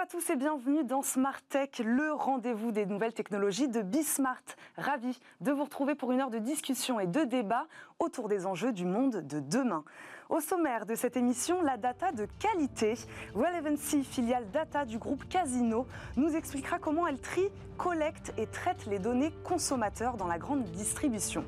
Bonjour à tous et bienvenue dans Smart Tech, le rendez-vous des nouvelles technologies de Bismart. Ravi de vous retrouver pour une heure de discussion et de débat autour des enjeux du monde de demain. Au sommaire de cette émission, la data de qualité. Relevancy, filiale data du groupe Casino, nous expliquera comment elle trie, collecte et traite les données consommateurs dans la grande distribution.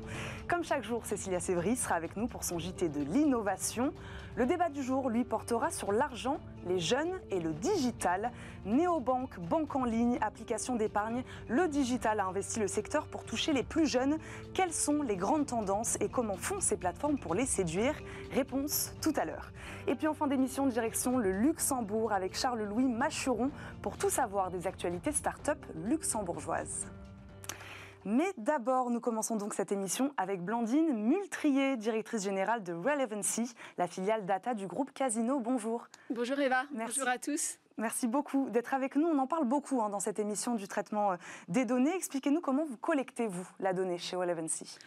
Comme chaque jour, Cécilia Sévry sera avec nous pour son JT de l'innovation. Le débat du jour, lui, portera sur l'argent, les jeunes et le digital. Néobanque, banque en ligne, application d'épargne, le digital a investi le secteur pour toucher les plus jeunes. Quelles sont les grandes tendances et comment font ces plateformes pour les séduire? Réponse tout à l'heure. Et puis en fin d'émission, direction le Luxembourg avec Charles-Louis Machuron pour tout savoir des actualités start-up luxembourgeoises. Mais d'abord, nous commençons donc cette émission avec Blandine Multrier, directrice générale de Relevancy, la filiale data du groupe Casino. Bonjour. Bonjour Eva, bonjour à tous. Merci beaucoup d'être avec nous. On en parle beaucoup hein, dans cette émission du traitement euh, des données. Expliquez-nous comment vous collectez, vous, la donnée chez Relevancy.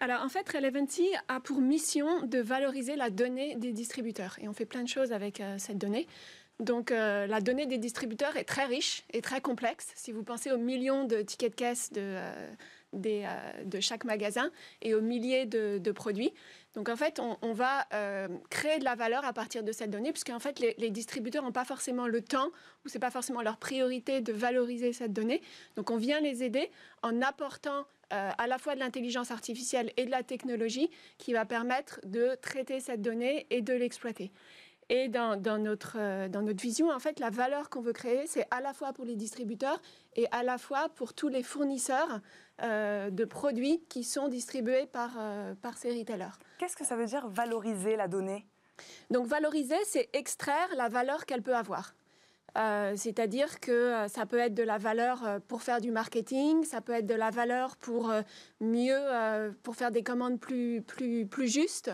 Alors, en fait, Relevancy a pour mission de valoriser la donnée des distributeurs. Et on fait plein de choses avec euh, cette donnée. Donc, euh, la donnée des distributeurs est très riche et très complexe. Si vous pensez aux millions de tickets de caisse de, des, de chaque magasin et aux milliers de, produits. Donc en fait, on, va euh, créer de la valeur à partir de cette donnée, puisqu'en fait, les, distributeurs n'ont pas forcément le temps, ou c'est pas forcément leur priorité de valoriser cette donnée. Donc on vient les aider en apportant euh, à la fois de l'intelligence artificielle et de la technologie qui va permettre de traiter cette donnée et de l'exploiter. Et dans, notre, euh, dans notre vision, en fait, la valeur qu'on veut créer, c'est à la fois pour les distributeurs et à la fois pour tous les fournisseurs euh, de produits qui sont distribués par, euh, par ces retailers. Qu'est-ce que ça veut dire valoriser la donnée? Donc valoriser, c'est extraire la valeur qu'elle peut avoir. C'est-à-dire que ça peut être de la valeur pour faire du marketing, ça peut être de la valeur pour mieux, pour faire des commandes plus, plus, plus justes,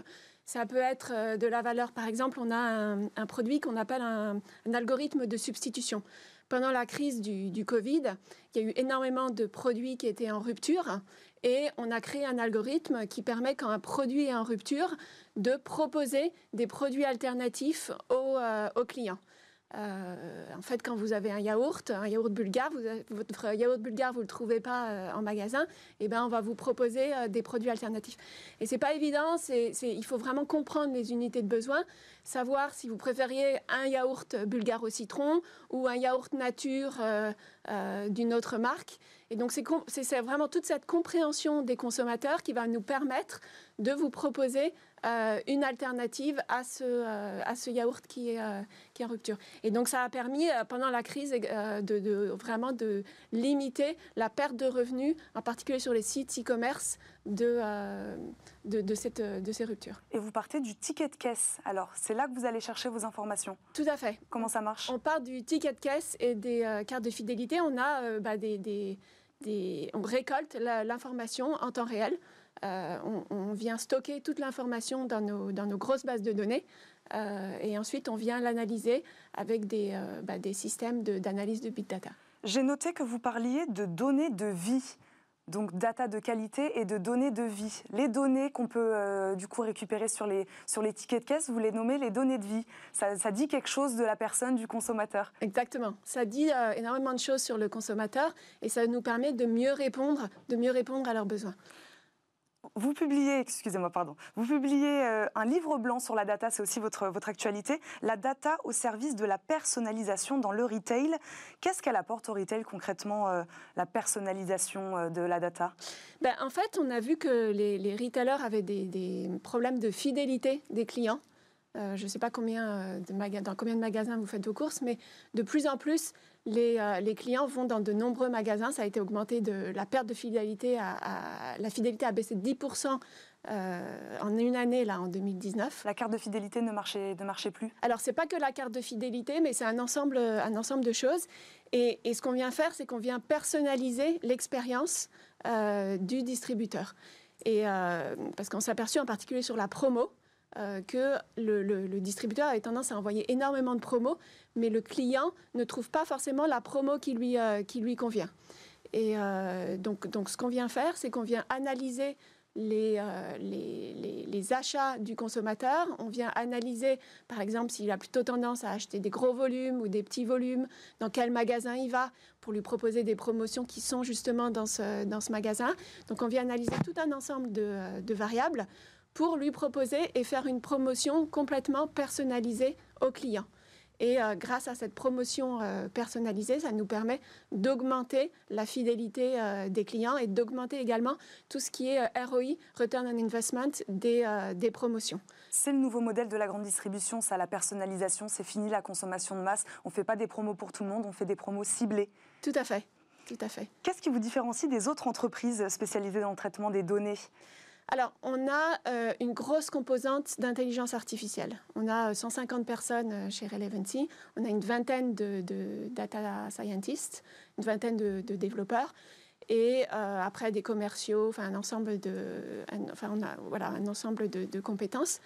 ça peut être euh, de la valeur. Par exemple, on a un, produit qu'on appelle un, algorithme de substitution. Pendant la crise du, Covid, il y a eu énormément de produits qui étaient en rupture et on a créé un algorithme qui permet, quand un produit est en rupture, de proposer des produits alternatifs aux euh, clients. Euh, en fait, quand vous avez un yaourt, un yaourt bulgare, vous, votre yaourt bulgare, vous ne le trouvez pas euh, en magasin, et eh ben, on va vous proposer euh, des produits alternatifs. Et c'est pas évident, il faut vraiment comprendre les unités de besoin, savoir si vous préfériez un yaourt bulgare au citron ou un yaourt nature d'une autre marque. Et donc, c'est vraiment toute cette compréhension des consommateurs qui va nous permettre de vous proposer euh, une alternative à ce, euh, à ce yaourt qui est, euh, qui est en rupture. Et donc ça a permis pendant la crise de, de, vraiment de limiter la perte de revenus, en particulier sur les sites e-commerce de, de, de, cette, de ces ruptures. Et vous partez du ticket de caisse. Alors c'est là que vous allez chercher vos informations. Tout à fait. Comment ça marche? On part du ticket de caisse et des cartes de fidélité. On a bah, des, des, des, on récolte l'information en temps réel. Euh, on, vient stocker toute l'information dans nos, dans nos, grosses bases de données euh, et ensuite on vient l'analyser avec des, euh, bah, des systèmes d'analyse de, big data. J'ai noté que vous parliez de données de vie donc data de qualité et de données de vie. Les données qu'on peut du coup récupérer sur les, sur les tickets de caisse, vous les nommez les données de vie. Ça, ça dit quelque chose de la personne, du consommateur. Exactement. Ça dit énormément de choses sur le consommateur et ça nous permet de mieux répondre, de mieux répondre à leurs besoins. Vous publiez, excusez-moi, pardon, vous publiez euh, un livre blanc sur la data, c'est aussi votre, votre actualité, la data au service de la personnalisation dans le retail. Qu'est-ce qu'elle apporte au retail concrètement, euh, la personnalisation euh, de la data? Ben, En fait, on a vu que les, les retailers avaient des, des problèmes de fidélité des clients. Euh, je ne sais pas combien euh, de dans combien de magasins vous faites vos courses, mais de plus en plus, les, euh, les, clients vont dans de nombreux magasins. Ça a été augmenté de la perte de fidélité à, la fidélité a baissé de 10% en une année là en 2019. La carte de fidélité ne marchait, ne marchait plus. Alors c'est pas que la carte de fidélité, mais c'est un ensemble, un ensemble de choses. Et, et ce qu'on vient faire, c'est qu'on vient personnaliser l'expérience du distributeur. Et parce qu'on s'est aperçu en particulier sur la promo euh, que le, distributeur avait tendance à envoyer énormément de promos, mais le client ne trouve pas forcément la promo qui lui, euh, qui lui convient. Et euh, donc, donc, ce qu'on vient faire, c'est qu'on vient analyser les, les, achats du consommateur. On vient analyser, par exemple, s'il a plutôt tendance à acheter des gros volumes ou des petits volumes, dans quel magasin il va, pour lui proposer des promotions qui sont justement dans ce, dans ce magasin. Donc on vient analyser tout un ensemble de variables pour lui proposer et faire une promotion complètement personnalisée au client. Et euh, grâce à cette promotion euh, personnalisée, ça nous permet d'augmenter la fidélité euh, des clients et d'augmenter également tout ce qui est ROI, Return on Investment, des, des promotions. C'est le nouveau modèle de la grande distribution, ça, la personnalisation. C'est fini la consommation de masse. On ne fait pas des promos pour tout le monde, on fait des promos ciblées. Tout à fait. Tout à fait. Qu'est-ce qui vous différencie des autres entreprises spécialisées dans le traitement des données? Alors, on a euh, une grosse composante d'intelligence artificielle. On a 150 euh, personnes euh, chez Relevancy, on a une vingtaine de, data scientists, une vingtaine de, développeurs, et après des commerciaux, enfin un ensemble de, on a voilà un ensemble de, compétences.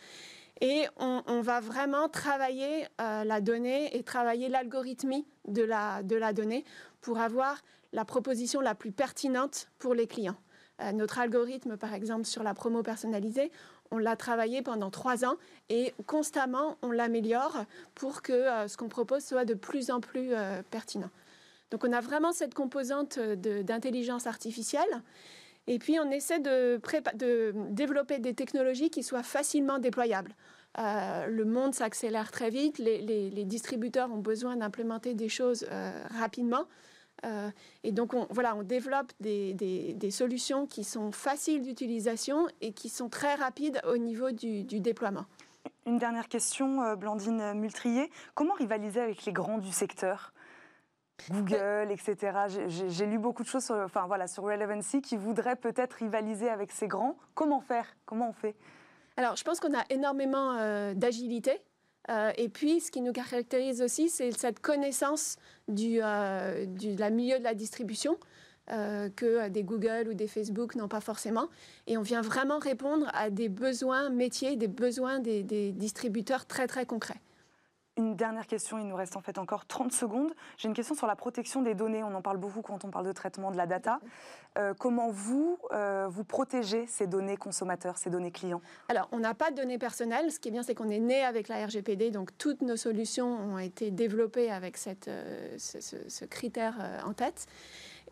Et on, va vraiment travailler la donnée et travailler l'algorithmie de la, de la donnée pour avoir la proposition la plus pertinente pour les clients. Euh, notre algorithme, par exemple, sur la promo personnalisée, on l'a travaillé pendant trois ans et constamment, on l'améliore pour que euh, ce qu'on propose soit de plus en plus euh, pertinent. Donc on a vraiment cette composante d'intelligence artificielle. Et puis on essaie de, développer des technologies qui soient facilement déployables. le monde s'accélère très vite, les, distributeurs ont besoin d'implémenter des choses rapidement. Euh, et donc, on, voilà, on développe des, solutions qui sont faciles d'utilisation et qui sont très rapides au niveau du, déploiement. Une dernière question, euh, Blandine Multrier. Comment rivaliser avec les grands du secteur? Google, etc. J'ai lu beaucoup de choses sur, enfin, voilà, sur Relevancy qui voudraient peut-être rivaliser avec ces grands. Comment faire? Comment on fait? Alors, je pense qu'on a énormément euh, d'agilité euh, et puis, ce qui nous caractérise aussi, c'est cette connaissance du, euh, la milieu de la distribution euh, que des Google ou des Facebook n'ont pas forcément. Et on vient vraiment répondre à des besoins métiers, des besoins des distributeurs très, très concrets. Une dernière question, il nous reste en fait encore 30 secondes. J'ai une question sur la protection des données. On en parle beaucoup quand on parle de traitement de la data. Euh, comment vous, euh, vous protégez ces données consommateurs, ces données clients? Alors, on n'a pas de données personnelles. Ce qui est bien, c'est qu'on est né avec la RGPD, donc toutes nos solutions ont été développées avec cette, euh, ce, critère en tête.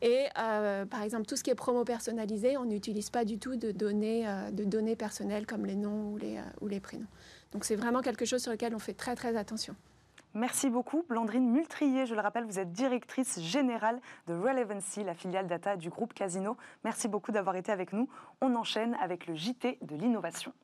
Et par exemple, tout ce qui est promo personnalisé, on n'utilise pas du tout de données, de données personnelles comme les noms ou les, ou les prénoms. Donc c'est vraiment quelque chose sur lequel on fait très très attention. Merci beaucoup, Blandrine Multrier. Je le rappelle, vous êtes directrice générale de Relevancy, la filiale data du groupe Casino. Merci beaucoup d'avoir été avec nous. On enchaîne avec le JT de l'innovation.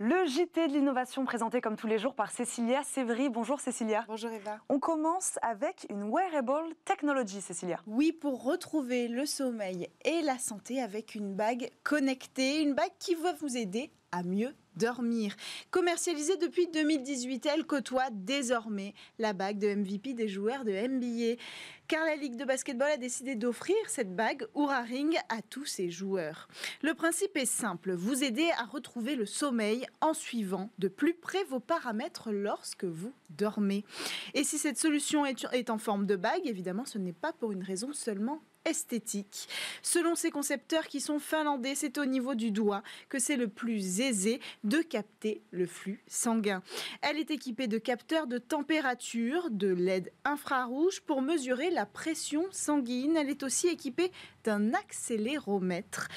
Le JT de l'innovation présenté comme tous les jours par Cécilia Sévry. Bonjour Cécilia. Bonjour Eva. On commence avec une wearable technology, Cécilia. Oui, pour retrouver le sommeil et la santé avec une bague connectée, une bague qui va vous aider à mieux dormir. Commercialisée depuis 2018, elle côtoie désormais la bague de MVP des joueurs de NBA. Car la Ligue de basketball a décidé d'offrir cette bague Oura Ring à tous ses joueurs. Le principe est simple, vous aider à retrouver le sommeil en suivant de plus près vos paramètres lorsque vous dormez. Et si cette solution est en forme de bague, évidemment, ce n'est pas pour une raison seulement esthétique. Selon ces concepteurs qui sont finlandais, c'est au niveau du doigt que c'est le plus aisé de capter le flux sanguin. Elle est équipée de capteurs de température, de LED infrarouge pour mesurer la pression sanguine. Elle est aussi équipée d'un accéléromètre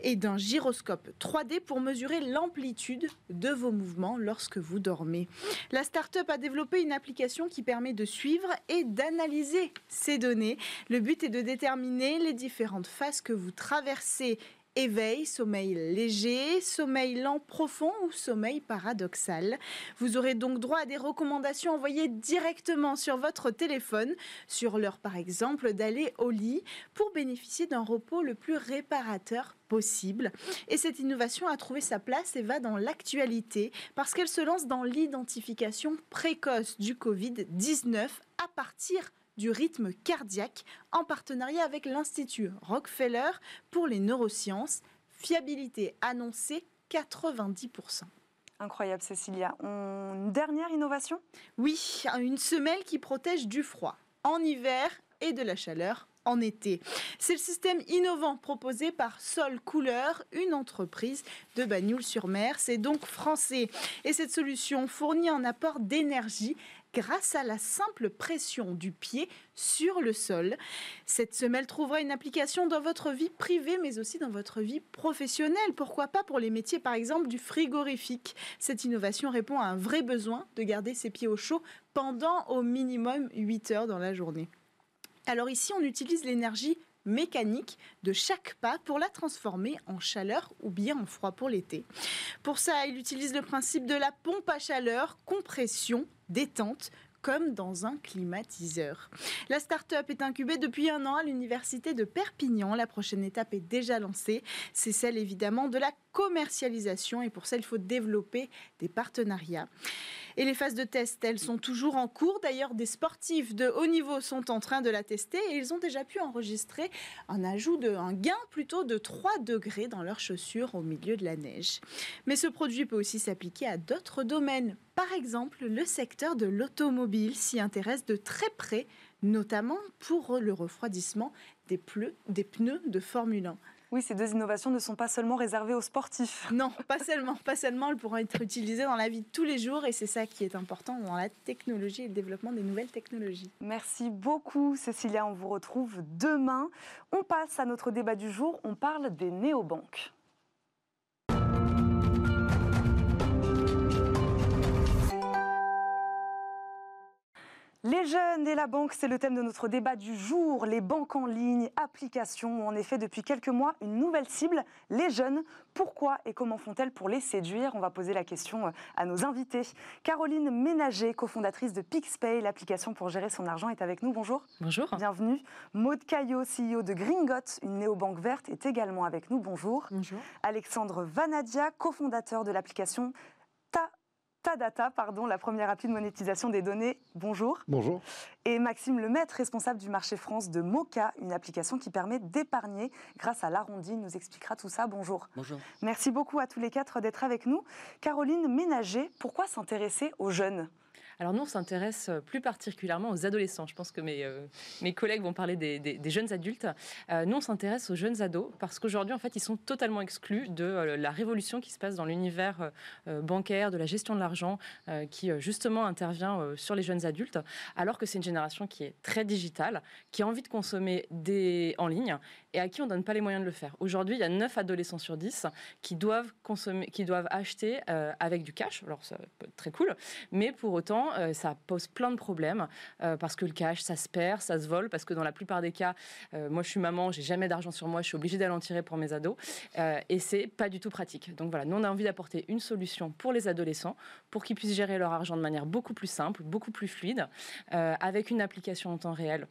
et d'un gyroscope 3D pour mesurer l'amplitude de vos mouvements lorsque vous dormez. La start-up a développé une application qui permet de suivre et d'analyser ces données. Le but est de déterminer les différentes phases que vous traversez éveil, sommeil léger, sommeil lent profond ou sommeil paradoxal. Vous aurez donc droit à des recommandations envoyées directement sur votre téléphone, sur l'heure par exemple d'aller au lit, pour bénéficier d'un repos le plus réparateur possible. Et cette innovation a trouvé sa place et va dans l'actualité parce qu'elle se lance dans l'identification précoce du Covid-19 à partir du rythme cardiaque en partenariat avec l'Institut Rockefeller pour les neurosciences. Fiabilité annoncée 90%. Incroyable, Cécilia. Une dernière innovation? Oui, une semelle qui protège du froid. en hiver et de la chaleur en été. C'est le système innovant proposé par Sol Couleur, une entreprise de Bagnoul-sur-Mer. C'est donc français. Et cette solution fournit un apport d'énergie grâce à la simple pression du pied sur le sol. Cette semelle trouvera une application dans votre vie privée, mais aussi dans votre vie professionnelle. Pourquoi pas pour les métiers, par exemple, du frigorifique? Cette innovation répond à un vrai besoin de garder ses pieds au chaud pendant au minimum 8 heures dans la journée. Alors ici, on utilise l'énergie mécanique de chaque pas pour la transformer en chaleur ou bien en froid pour l'été. Pour ça, il utilise le principe de la pompe à chaleur, compression, détente, comme dans un climatiseur. La start-up est incubée depuis un an à l'université de Perpignan. La prochaine étape est déjà lancée. C'est celle évidemment de la commercialisation et pour ça, il faut développer des partenariats. Et les phases de test, elles sont toujours en cours. D'ailleurs, des sportifs de haut niveau sont en train de la tester et ils ont déjà pu enregistrer un ajout de, un gain plutôt de 3 degrés dans leurs chaussures au milieu de la neige. Mais ce produit peut aussi s'appliquer à d'autres domaines. Par exemple, le secteur de l'automobile s'y intéresse de très près, notamment pour le refroidissement des, des pneus de Formule 1. Oui, ces deux innovations ne sont pas seulement réservées aux sportifs. Non, pas seulement, pas seulement. Elles pourront être utilisées dans la vie de tous les jours et c'est ça qui est important dans la technologie et le développement des nouvelles technologies. Merci beaucoup, Cécilia. On vous retrouve demain. On passe à notre débat du jour. On parle des néobanques. Les jeunes et la banque, c'est le thème de notre débat du jour. Les banques en ligne, applications, en effet depuis quelques mois une nouvelle cible, les jeunes. Pourquoi et comment font-elles pour les séduire? On va poser la question euh, à nos invités. Caroline Ménager, cofondatrice de PixPay, l'application pour gérer son argent, est avec nous. Bonjour. Bonjour. Bienvenue. Maud Caillot, CEO de Gringot, une néobanque verte, est également avec nous. Bonjour. Bonjour. Alexandre Vanadia, cofondateur de l'application Tadata, pardon, la première appli de monétisation des données. Bonjour. Bonjour. Et Maxime Lemaitre, responsable du marché France de Moca, une application qui permet d'épargner grâce à l'arrondi. nous expliquera tout ça. Bonjour. Bonjour. Merci beaucoup à tous les quatre d'être avec nous. Caroline Ménager, pourquoi s'intéresser aux jeunes? Alors nous, on s'intéresse euh, plus particulièrement aux adolescents. Je pense que mes, euh, mes collègues vont parler des, jeunes adultes. Euh, nous, on s'intéresse aux jeunes ados parce qu'aujourd'hui, en fait, ils sont totalement exclus de la révolution qui se passe dans l'univers bancaire, de la gestion de l'argent, qui justement intervient sur les jeunes adultes, alors que c'est une génération qui est très digitale, qui a envie de consommer en ligne et à qui on ne donne pas les moyens de le faire. Aujourd'hui, il y a 9 adolescents sur 10 qui doivent, consommer, qui doivent acheter avec du cash. Alors, ça peut être très cool, mais pour autant, euh, ça pose plein de problèmes euh, parce que le cash, ça se perd, ça se vole, parce que dans la plupart des cas, euh, moi je suis maman, j'ai jamais d'argent sur moi, je suis obligée d'aller en tirer pour mes ados et c'est pas du tout pratique. Donc voilà, nous on a envie d'apporter une solution pour les adolescents pour qu'ils puissent gérer leur argent de manière beaucoup plus simple, beaucoup plus fluide, avec une application en temps réel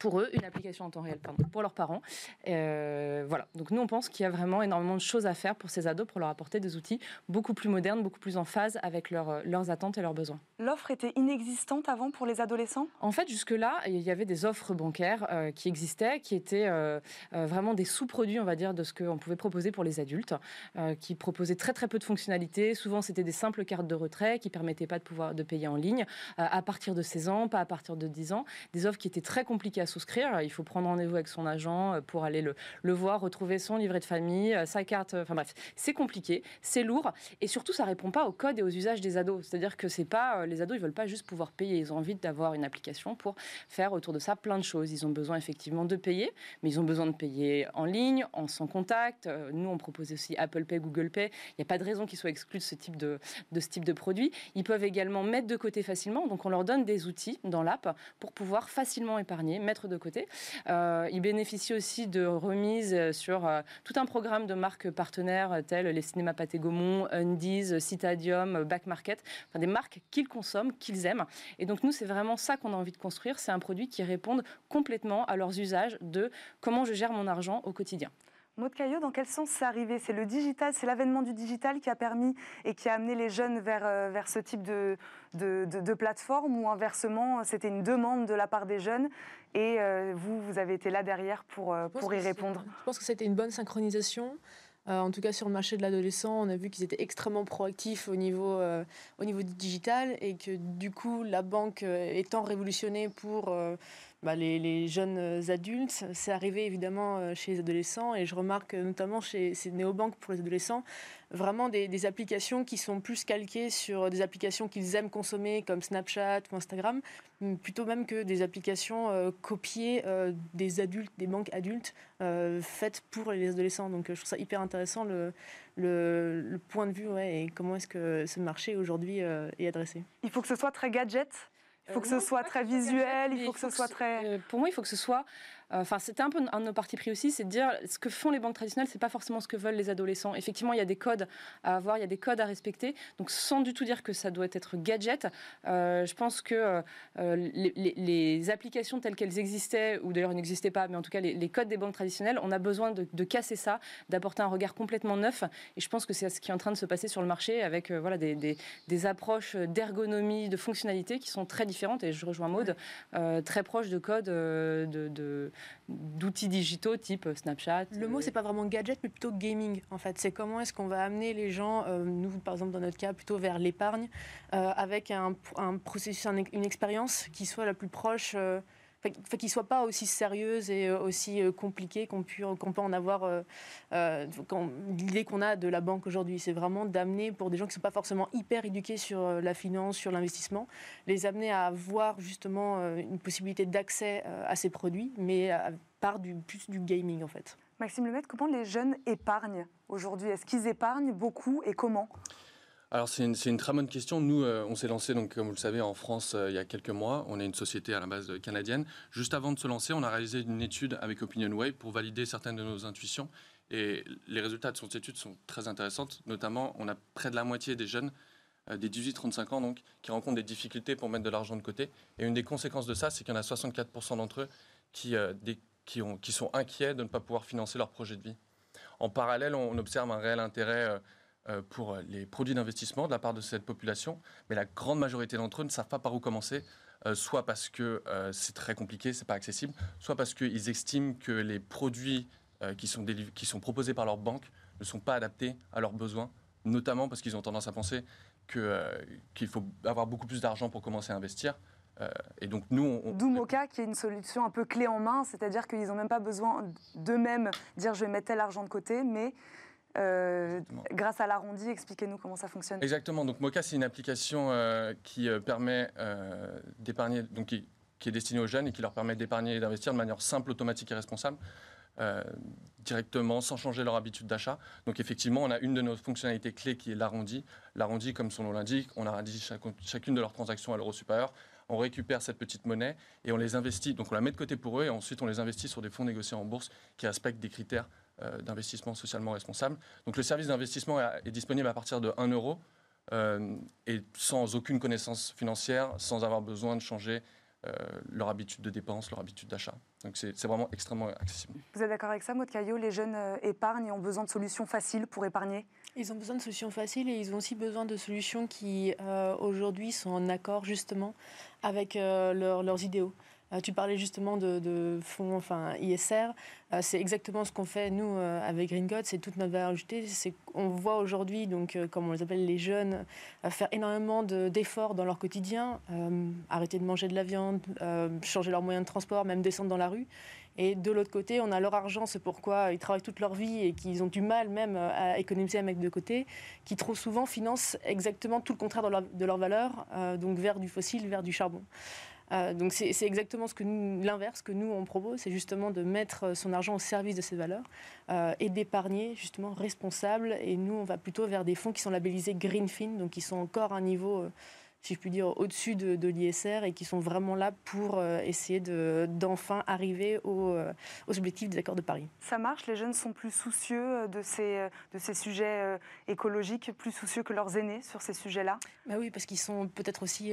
pour eux, une application en temps réel pour leurs parents. Euh, voilà. Donc nous, on pense qu'il y a vraiment énormément de choses à faire pour ces ados pour leur apporter des outils beaucoup plus modernes, beaucoup plus en phase avec leurs attentes et leurs besoins. L'offre était inexistante avant pour les adolescents? En fait, jusque-là, il y avait des offres bancaires euh, qui existaient, qui étaient euh, vraiment des sous-produits, on va dire, de ce qu'on pouvait proposer pour les adultes, qui proposaient très très peu de fonctionnalités. Souvent, c'était des simples cartes de retrait qui permettaient pas de pouvoir de payer en ligne à partir de 16 ans, pas à partir de 10 ans. Des offres qui étaient très compliquées à souscrire. Il faut prendre rendez-vous avec son agent euh, pour aller le, voir, retrouver son livret de famille, euh, sa carte. Enfin bref, c'est compliqué, c'est lourd et surtout ça répond pas aux codes et aux usages des ados. C'est-à-dire que c'est pas euh, les ados, ils veulent pas juste pouvoir payer, ils ont envie d'avoir une application pour faire autour de ça plein de choses. Ils ont besoin effectivement de payer, mais ils ont besoin de payer en ligne, en sans contact. Nous, on propose aussi Apple Pay, Google Pay. Il n'y a pas de raison qu'ils soient exclus de ce type de, de ce type de produit. Ils peuvent également mettre de côté facilement. Donc on leur donne des outils dans l'app pour pouvoir facilement épargner, mettre de côté. Euh, il bénéficie aussi de remises sur euh, tout un programme de marques partenaires telles les cinémas Pathé Gaumont, Undies, Citadium, Back Market, enfin des marques qu'ils consomment, qu'ils aiment. Et donc nous, c'est vraiment ça qu'on a envie de construire. C'est un produit qui réponde complètement à leurs usages de comment je gère mon argent au quotidien. Maud Caillot, dans quel sens c'est arrivé? C'est le digital, c'est l'avènement du digital qui a permis et qui a amené les jeunes vers, euh, vers ce type de, de, plateforme ou inversement, c'était une demande de la part des jeunes? Et euh, vous, vous avez été là derrière pour, euh, pour y répondre Je pense que c'était une bonne synchronisation. en tout cas, sur le marché de l'adolescent, on a vu qu'ils étaient extrêmement proactifs au niveau, au niveau digital et que du coup, la banque étant révolutionnée pour bah, les, jeunes adultes. C'est arrivé évidemment euh, chez les adolescents et je remarque notamment chez ces néobanques pour les adolescents, vraiment des, applications qui sont plus calquées sur des applications qu'ils aiment consommer comme Snapchat ou Instagram, plutôt même que des applications euh, copiées euh, des adultes, des banques adultes faites pour les adolescents. Donc je trouve ça hyper intéressant le, le, point de vue ouais, et comment est-ce que ce marché aujourd'hui est adressé. Il faut que ce soit très gadget? Faut que ce soit très visuel, il faut que ce soit très. Pour moi, il faut que ce soit Enfin, c'était un peu un de nos partis pris aussi, c'est de dire ce que font les banques traditionnelles, c'est pas forcément ce que veulent les adolescents. Effectivement, il y a des codes à avoir, il y a des codes à respecter. Donc, sans du tout dire que ça doit être gadget, euh, je pense que euh, les, applications telles qu'elles existaient, ou d'ailleurs n'existaient pas, mais en tout cas les, codes des banques traditionnelles, on a besoin de, casser ça, d'apporter un regard complètement neuf. Et je pense que c'est ce qui est en train de se passer sur le marché avec euh, voilà des, approches d'ergonomie, de fonctionnalité qui sont très différentes. Et je rejoins Maude, très proches de codes de d'outils digitaux type Snapchat. Le mot, c'est pas vraiment gadget, mais plutôt gaming, en fait. C'est comment est-ce qu'on va amener les gens, euh, nous, par exemple, dans notre cas, plutôt vers l'épargne, euh, avec un, processus, une expérience qui soit la plus proche. Euh, enfin, qui soit pas aussi sérieuse et euh, aussi euh, compliquée qu'on peut en avoir euh, l'idée qu'on a de la banque aujourd'hui. C'est vraiment d'amener pour des gens qui ne sont pas forcément hyper éduqués sur la finance, sur l'investissement, les amener à avoir justement une possibilité d'accès à ces produits, mais par du, plus du gaming en fait. Maxime Lemaitre, comment les jeunes épargnent aujourd'hui? Est-ce qu'ils épargnent beaucoup et comment? Alors c'est une, très bonne question. Nous, euh, on s'est lancé, donc, comme vous le savez, en France euh, il y a quelques mois. On est une société à la base canadienne. Juste avant de se lancer, on a réalisé une étude avec OpinionWay pour valider certaines de nos intuitions. Et les résultats de cette étude sont très intéressants. Notamment, on a près de la moitié des jeunes, euh, des 18-35 ans, donc, qui rencontrent des difficultés pour mettre de l'argent de côté. Et une des conséquences de ça, c'est qu'il y en a 64% d'entre eux qui, qui, ont, qui, sont inquiets de ne pas pouvoir financer leur projet de vie. En parallèle, on, observe un réel intérêt pour les produits d'investissement de la part de cette population, mais la grande majorité d'entre eux ne savent pas par où commencer, euh, soit parce que euh, c'est très compliqué, c'est pas accessible, soit parce qu'ils estiment que les produits qui, sont qui sont proposés par leur banque ne sont pas adaptés à leurs besoins, notamment parce qu'ils ont tendance à penser qu'il faut avoir beaucoup plus d'argent pour commencer à investir. et donc nous, on... D'où Moka qui est une solution un peu clé en main, c'est-à-dire qu'ils n'ont même pas besoin d'eux-mêmes dire je vais mettre tel argent de côté, mais euh, grâce à l'arrondi, expliquez-nous comment ça fonctionne. Exactement. Donc Moka, c'est une application euh, qui euh, permet d'épargner, donc qui, est destinée aux jeunes et qui leur permet d'épargner et d'investir de manière simple, automatique et responsable. directement, sans changer leur habitude d'achat. Donc effectivement, on a une de nos fonctionnalités clés qui est l'arrondi. L'arrondi, comme son nom l'indique, on arrondit chacune de leurs transactions à l'euro supérieur. On récupère cette petite monnaie et on les investit. Donc on la met de côté pour eux et ensuite on les investit sur des fonds négociés en bourse qui respectent des critères d'investissement socialement responsable. Donc le service d'investissement est, disponible à partir de 1 euro euh, et sans aucune connaissance financière, sans avoir besoin de changer euh, leur habitude de dépense, leur habitude d'achat. Donc c'est vraiment extrêmement accessible. Vous êtes d'accord avec ça, Maud Caillot? Les jeunes épargnent et ont besoin de solutions faciles pour épargner? Ils ont besoin de solutions faciles et ils ont aussi besoin de solutions qui, aujourd'hui, sont en accord justement avec leurs idéaux. Euh, tu parlais justement de, fonds enfin, ISR. Euh, c'est exactement ce qu'on fait, nous, euh, avec Green God. C'est toute notre valeur ajoutée. On voit aujourd'hui, donc, comme on les appelle les jeunes, faire énormément d'efforts dans leur quotidien, arrêter de manger de la viande, changer leurs moyens de transport, même descendre dans la rue. Et de l'autre côté, on a leur argent, c'est pourquoi ils travaillent toute leur vie et qu'ils ont du mal même à économiser à mettre de côté, qui trop souvent financent exactement tout le contraire de leur, de leur valeur, donc vers du fossile, vers du charbon. Euh, donc c'est exactement ce que l'inverse que nous on propose, c'est justement de mettre son argent au service de ces valeurs euh, et d'épargner justement responsable. Et nous on va plutôt vers des fonds qui sont labellisés Greenfin, donc qui sont encore à un niveau euh, si je puis dire, au-dessus de, l'ISR et qui sont vraiment là pour euh, essayer d'enfin arriver au, euh, aux objectifs des accords de Paris. Ça marche Les jeunes sont plus soucieux de ces, de ces sujets écologiques, plus soucieux que leurs aînés sur ces sujets-là? Bah Oui, parce qu'ils sont peut-être aussi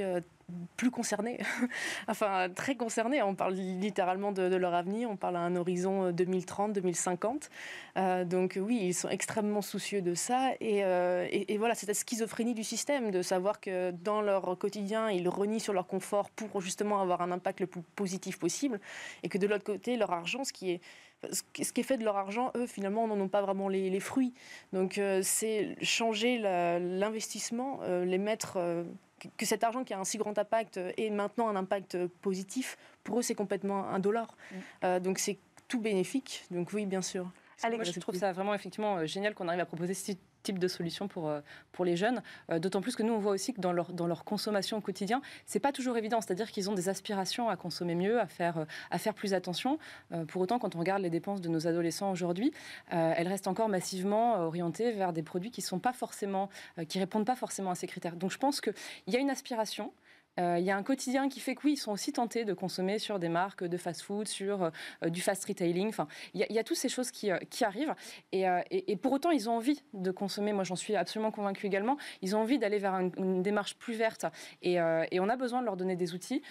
plus concernés, enfin très concernés. On parle littéralement de, leur avenir, on parle à un horizon 2030-2050. donc oui, ils sont extrêmement soucieux de ça. Et, et voilà, c'est la schizophrénie du système de savoir que dans leur quotidien, ils renient sur leur confort pour justement avoir un impact le plus positif possible, et que de l'autre côté, leur argent, ce qui est ce qui est fait de leur argent, eux, finalement, n'en ont pas vraiment les, fruits. Donc, c'est changer l'investissement, les mettre que cet argent qui a un si grand impact ait maintenant un impact positif, pour eux, c'est complètement indolore. Mm. donc, c'est tout bénéfique. Donc, oui, bien sûr. Moi, je trouve ça vraiment effectivement génial qu'on arrive à proposer ce type de solution pour, euh, pour les jeunes. Euh, d'autant plus que nous, on voit aussi que dans leur, dans leur consommation au quotidien, c'est pas toujours évident. C'est-à-dire qu'ils ont des aspirations à consommer mieux, à faire, euh, à faire plus attention. Pour autant, quand on regarde les dépenses de nos adolescents aujourd'hui, elles restent encore massivement orientées vers des produits qui sont répondent pas forcément à ces critères. Donc, je pense qu'il y a une aspiration. Euh, il y a un quotidien qui fait que oui, ils sont aussi tentés de consommer sur des marques de fast-food, sur euh, du fast retailing. Enfin, il y, a toutes ces choses qui, euh, qui arrivent. Et, et, pour autant, ils ont envie de consommer. Moi, j'en suis absolument convaincue également. Ils ont envie d'aller vers une, démarche plus verte. Et, et, on a besoin de leur donner des outils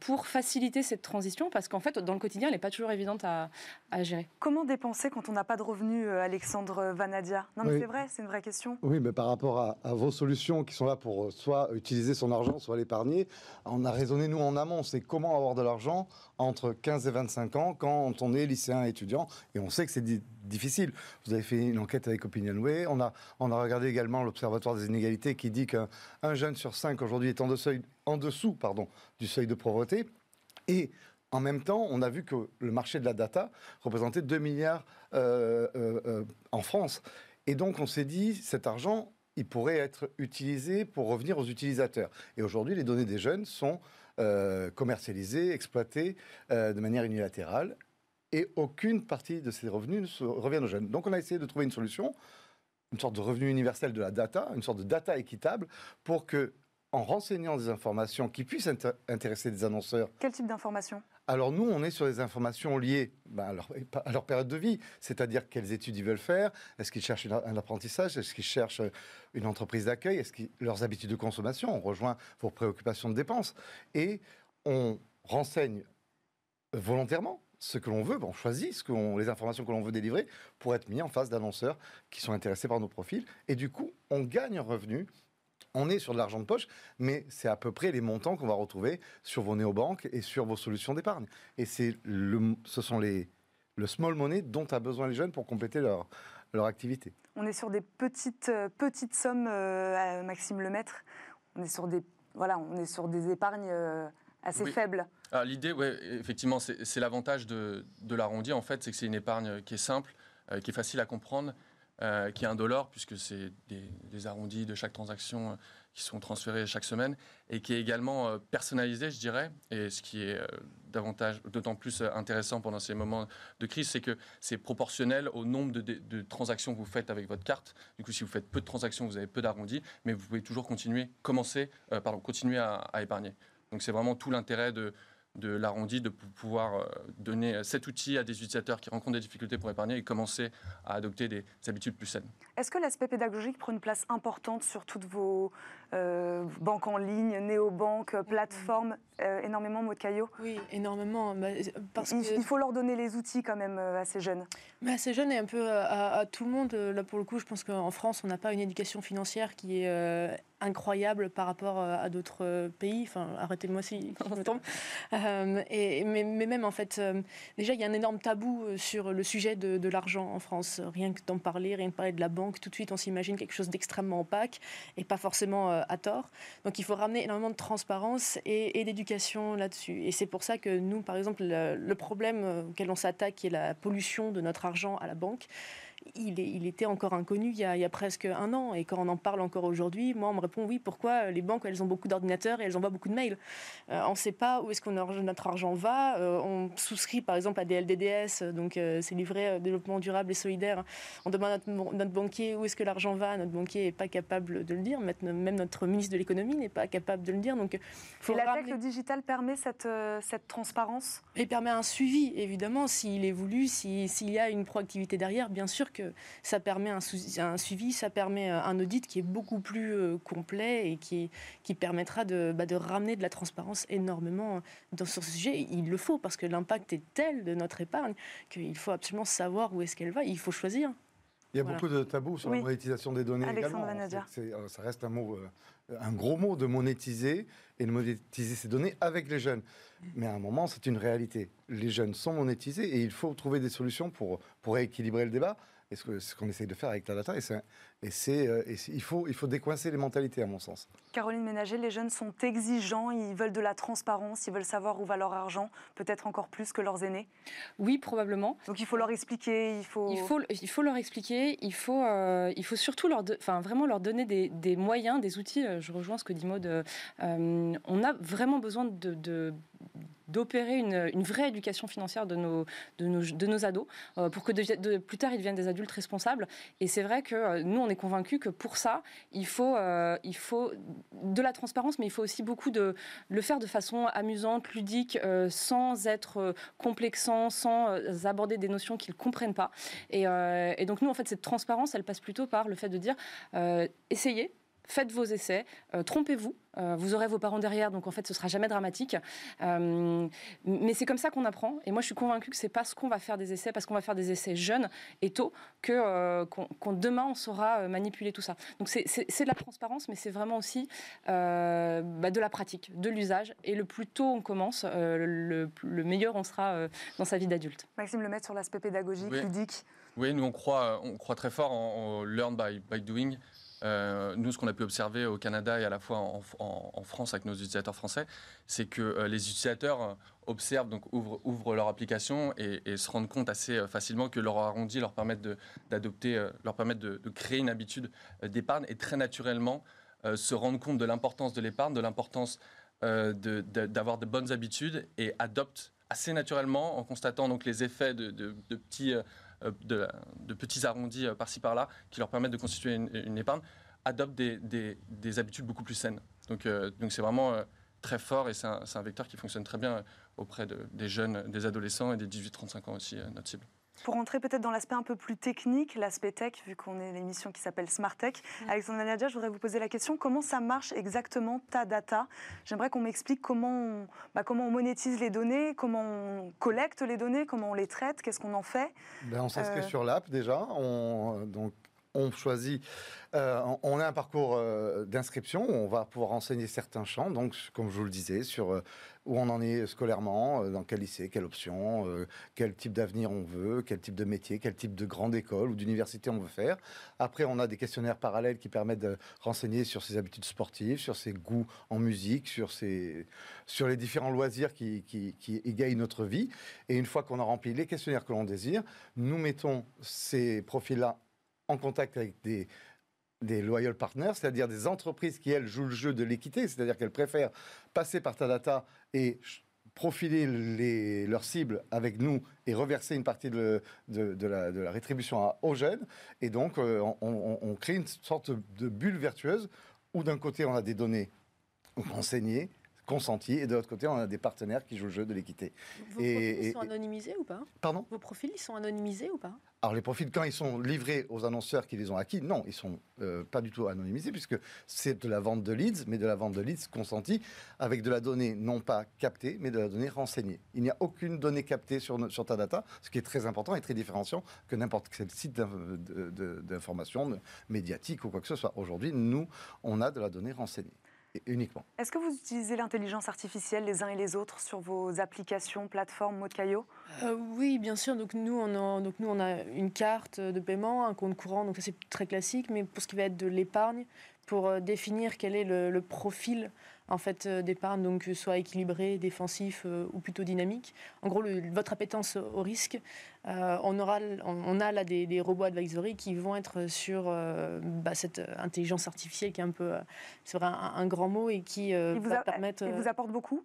pour faciliter cette transition, parce qu'en fait, dans le quotidien, elle n'est pas toujours évidente à, à, gérer. Comment dépenser quand on n'a pas de revenus, Alexandre Vanadia? Non, mais c'est vrai, c'est une vraie question. Oui, mais par rapport à, à vos solutions qui sont là pour soit utiliser son argent, soit l'épargner, on a raisonné, nous, en amont. C'est comment avoir de l'argent entre 15 et 25 ans quand on est lycéen étudiant. Et on sait que c'est difficile. Vous avez fait une enquête avec OpinionWay. On a, on a regardé également l'Observatoire des inégalités qui dit qu'un jeune sur cinq aujourd'hui est en, en dessous pardon, du seuil de pauvreté. Et en même temps, on a vu que le marché de la data représentait 2 milliards euh, euh, euh, en France. Et donc, on s'est dit, cet argent, il pourrait être utilisé pour revenir aux utilisateurs. Et aujourd'hui, les données des jeunes sont euh, commercialisées, exploitées euh, de manière unilatérale, et aucune partie de ces revenus ne revient aux jeunes. Donc on a essayé de trouver une solution, une sorte de revenu universel de la data, une sorte de data équitable, pour que en renseignant des informations qui puissent intéresser des annonceurs. Quel type d'informations? Alors nous, on est sur des informations liées bah, à, leur, période de vie, c'est-à-dire quelles études ils veulent faire, est-ce qu'ils cherchent un apprentissage, est-ce qu'ils cherchent une entreprise d'accueil, est-ce que leurs habitudes de consommation, on rejoint vos préoccupations de dépenses, et on renseigne volontairement ce que l'on veut, on choisit ce que les informations que l'on veut délivrer pour être mis en face d'annonceurs qui sont intéressés par nos profils, et du coup, on gagne un revenu on est sur de l'argent de poche, mais c'est à peu près les montants qu'on va retrouver sur vos néobanques et sur vos solutions d'épargne. Et c'est le, ce sont les, le small money dont a besoin les jeunes pour compléter leur, leur activité. On est sur des petites, euh, petites sommes, euh, Maxime Lemaître. On est sur des, voilà, on est sur des épargnes euh, assez faibles. L'idée, ouais, effectivement, c'est l'avantage de, de l'arrondi, en fait, c'est que c'est une épargne qui est simple, qui est facile à comprendre euh, qui est indolore, puisque c'est des, arrondis de chaque transaction euh, qui sont transférés chaque semaine, et qui est également euh, personnalisé, je dirais. Et ce qui est davantage, d'autant plus intéressant pendant ces moments de crise, c'est que c'est proportionnel au nombre de, transactions que vous faites avec votre carte. Du coup, si vous faites peu de transactions, vous avez peu d'arrondis, mais vous pouvez toujours continuer, commencer, pardon, continuer à épargner. Donc c'est vraiment tout l'intérêt de, de l'arrondi de pouvoir euh, donner cet outil à des utilisateurs qui rencontrent des difficultés pour épargner et commencer à adopter des habitudes plus saines. Est-ce que l'aspect pédagogique prend une place importante sur toutes vos euh, banques en ligne, néobanques, plateformes euh, Énormément, Maud Caillot? Oui, énormément. Parce il, faut leur donner les outils quand même à ces jeunes. Mais à ces jeunes et un peu à, tout le monde. Là, pour le coup, je pense qu'en France, on n'a pas une éducation financière qui est incroyable par rapport à d'autres pays. Enfin, arrêtez-moi si je me et, mais, même en fait, déjà, il y a un énorme tabou sur le sujet de, de l'argent en France. Rien que d'en parler, rien que parler de la banque tout de suite on s'imagine quelque chose d'extrêmement opaque et pas forcément euh, à tort. Donc il faut ramener énormément de transparence et, d'éducation là-dessus. Et c'est pour ça que nous, par exemple, le, problème euh, auquel on s'attaque, qui est la pollution de notre argent à la banque, il, était encore inconnu il y, a, presque un an. Et quand on en parle encore aujourd'hui, moi, on me répond oui, pourquoi les banques, elles ont beaucoup d'ordinateurs et elles envoient beaucoup de mails? Euh, On ne sait pas où est-ce que notre argent va. Euh, on souscrit, par exemple, à des LDDS, donc euh, c'est livré développement durable et solidaire. On demande à notre, banquier où est-ce que l'argent va. Notre banquier n'est pas capable de le dire. Même notre ministre de l'économie n'est pas capable de le dire. Donc, faut et la tech, le digital permet cette, cette transparence? Il permet un suivi, évidemment, s'il est voulu, s'il y a une proactivité derrière, bien sûr que ça permet un, suivi, ça permet euh, un audit qui est beaucoup plus euh, complet et qui, qui permettra de, bah, de ramener de la transparence énormément dans, sur ce sujet. Il le faut parce que l'impact est tel de notre épargne qu'il faut absolument savoir où est-ce qu'elle va. Il faut choisir. Il y a Voilà. beaucoup de tabous sur Oui. la monétisation des données Alexandre également. Manager. C'est- c'est- euh, ça reste un mot, euh, un gros mot de monétiser et de monétiser ces données avec les jeunes. Mais à un moment, c'est une réalité. Les jeunes sont monétisés et il faut trouver des solutions pour, pour équilibrer le débat. Et ce qu'on essaye de faire avec la data, et, c'est- et, c'est, euh, et c'est- il, faut, il faut décoincer les mentalités, à mon sens. Caroline Ménager, les jeunes sont exigeants, ils veulent de la transparence, ils veulent savoir où va leur argent, peut-être encore plus que leurs aînés. Oui, probablement. Donc il faut leur expliquer, il faut... Il faut, il faut leur expliquer, il faut, euh, il faut surtout leur, de- enfin, vraiment leur donner des, des moyens, des outils. Euh, Je rejoins ce que dit Maud. euh, on a vraiment besoin de, de- d'opérer une, une vraie éducation financière de nos, de nos, de nos ados euh, pour que de- de- plus tard ils deviennent des adultes responsables. Et c'est vrai que euh, nous, on est convaincus que pour ça, il faut, euh, il faut de la transparence, mais il faut aussi beaucoup de le faire de façon amusante, ludique, euh, sans être euh, complexant, sans aborder des notions qu'ils ne comprennent pas. Et, et donc nous, en fait, cette transparence, elle passe plutôt par le fait de dire, essayez. Faites vos essais, euh, trompez-vous, euh, vous aurez vos parents derrière, donc en fait ce sera jamais dramatique. Euh, mais c'est comme ça qu'on apprend. Et moi je suis convaincue que c'est parce qu'on va faire des essais, parce qu'on va faire des essais jeunes et tôt, que euh, qu'on- demain on saura manipuler tout ça. Donc c'est- de la transparence, mais c'est vraiment aussi euh, bah, de la pratique, de l'usage. Et le plus tôt on commence, euh, le, le meilleur on sera euh, dans sa vie d'adulte. Maxime le mettre sur l'aspect pédagogique, Oui. ludique. Oui, nous on croit, on croit très fort en, en learn by, by doing. Euh, nous, ce qu'on a pu observer au Canada et à la fois en, France avec nos utilisateurs français, c'est que euh, les utilisateurs euh, observent, donc ouvrent, leur application et, se rendent compte assez facilement que leur arrondi leur permettent de- d'adopter, leur permettent de, créer une habitude d'épargne et très naturellement se rendre compte de l'importance de l'épargne, de l'importance d'avoir de, bonnes habitudes et adoptent assez naturellement en constatant donc les effets de, de- petits de, de petits arrondis euh, par-ci par-là qui leur permettent de constituer une, épargne, adoptent des, des- des habitudes beaucoup plus saines. Donc euh, c'est vraiment euh, très fort et c'est un, un vecteur qui fonctionne très bien euh, auprès de- des jeunes, des adolescents et des 18-35 ans aussi, euh, notre cible. Pour entrer peut-être dans l'aspect un peu plus technique, l'aspect tech, vu qu'on est l'émission qui s'appelle Smart Tech, Alexandre Manadia, je voudrais vous poser la question comment ça marche exactement ta data? J'aimerais qu'on m'explique comment on, bah, comment on monétise les données, comment on collecte les données, comment on les traite, qu'est-ce qu'on en fait? Ben, on s'inscrit Euh. sur l'app déjà. On, euh, donc, on choisit. euh, on- a un parcours euh, d'inscription. On va pouvoir renseigner certains champs. Donc, comme je vous le disais, sur euh, où on en est scolairement, euh, dans quel lycée, quelle option, quel type d'avenir on veut, quel type de métier, quel type de grande école ou d'université on veut faire. Après, on a des questionnaires parallèles qui permettent de renseigner sur ses habitudes sportives, sur ses goûts en musique, sur, ses, sur les différents loisirs qui, qui, qui égayent notre vie. Et une fois qu'on a rempli les questionnaires que l'on désire, nous mettons ces profils-là en contact avec des, des loyal partners, c'est-à-dire des entreprises qui, elles, jouent le jeu de l'équité, c'est-à-dire qu'elles préfèrent passer par ta data et profiler leurs cibles avec nous et reverser une partie de, la, rétribution à, aux jeunes. Et donc, euh, on- on crée une sorte de bulle vertueuse où d'un côté, on a des données renseignées, consenties, et de l'autre côté, on a des partenaires qui jouent le jeu de l'équité. Vos Et- profils et- sont anonymisés ou pas? Pardon? Vos profils, ils sont anonymisés ou pas? Alors les profils, quand ils sont livrés aux annonceurs qui les ont acquis, non, ils sont euh, pas du tout anonymisés puisque c'est de la vente de leads, mais de la vente de leads consentie avec de la donnée non pas captée, mais de la donnée renseignée. Il n'y a aucune donnée captée sur, sur ta data, ce qui est très important et très différenciant que n'importe quel site d'information médiatique ou quoi que ce soit. Aujourd'hui, nous, on a de la donnée renseignée. Uniquement. Est-ce que vous utilisez l'intelligence artificielle les uns et les autres sur vos applications, plateformes, Modcaio Euh, oui, bien sûr. Donc nous, on a, donc nous, on a une carte de paiement, un compte courant, donc ça c'est très classique. Mais pour ce qui va être de l'épargne, pour euh, définir quel est le, le profil en fait euh, d'épargne, donc ce soit équilibré, défensif euh, ou plutôt dynamique. En gros, le- votre appétence au risque, euh, on aura, on, on a là des, des robots advisory qui vont être sur euh, bah, cette intelligence artificielle qui est un peu, euh, c'est vrai, un, un grand mot et qui euh, Il vous va a- permettre. Il euh, vous apporte beaucoup?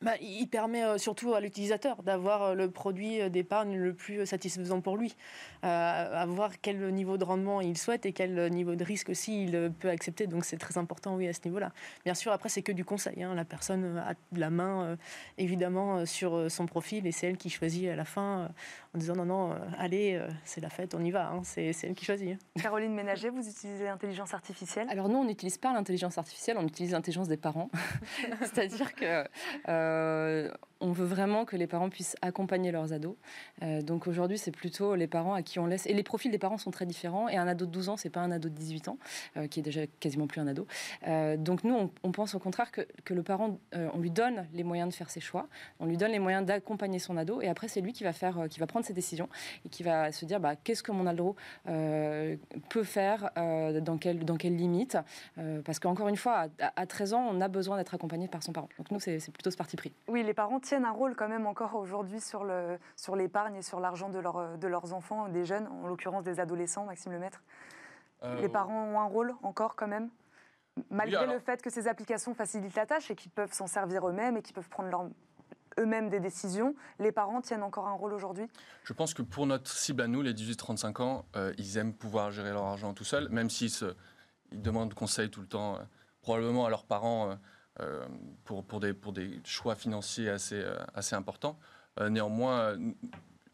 Bah, il permet euh, surtout à l'utilisateur d'avoir euh, le produit euh, d'épargne le plus satisfaisant pour lui, euh, à voir quel niveau de rendement il souhaite et quel niveau de risque aussi il peut accepter. Donc c'est très important, oui, à ce niveau-là. Bien sûr, après c'est que du conseil. hein. La personne a la main euh, évidemment sur son profil et c'est elle qui choisit à la fin euh, en disant non non, euh, allez, euh, c'est la fête, on y va. hein. C'est elle qui choisit. hein. Caroline Ménager, vous utilisez l'intelligence artificielle? Alors nous, on n'utilise pas l'intelligence artificielle, on utilise l'intelligence des parents. C'est-à-dire que euh, uh on veut vraiment que les parents puissent accompagner leurs ados. Euh, donc aujourd'hui, c'est plutôt les parents à qui on laisse. Et les profils des parents sont très différents. Et un ado de 12 ans, c'est pas un ado de 18 ans, euh, qui est déjà quasiment plus un ado. Euh, donc nous, on, pense au contraire que, que le parent, on lui donne les moyens de faire ses choix, on lui donne les moyens d'accompagner son ado. Et après, c'est lui qui va faire, qui va prendre ses décisions et qui va se dire, bah, qu'est-ce que mon ado peut faire, dans quelle dans quelle parce qu'encore une fois, à, à 13 ans, on a besoin d'être accompagné par son parent. Donc nous, c'est plutôt ce parti pris. Oui, les parents tiennent un rôle quand même encore aujourd'hui sur l'épargne sur et sur l'argent de, leur, de leurs enfants, des jeunes, en l'occurrence des adolescents, Maxime Lemaître. Euh, Les parents ont un rôle encore quand même Malgré le fait que ces applications facilitent la tâche et qu'ils peuvent s'en servir eux-mêmes et qu'ils peuvent prendre eux-mêmes des décisions, les parents tiennent encore un rôle aujourd'hui? Je pense que pour notre cible à nous, les 18-35 ans, euh, ils aiment pouvoir gérer leur argent tout seuls, même s'ils ils demandent conseil tout le temps, euh, probablement à leurs parents euh, pour, pour, des, pour des choix financiers assez, euh, assez importants. Euh, néanmoins,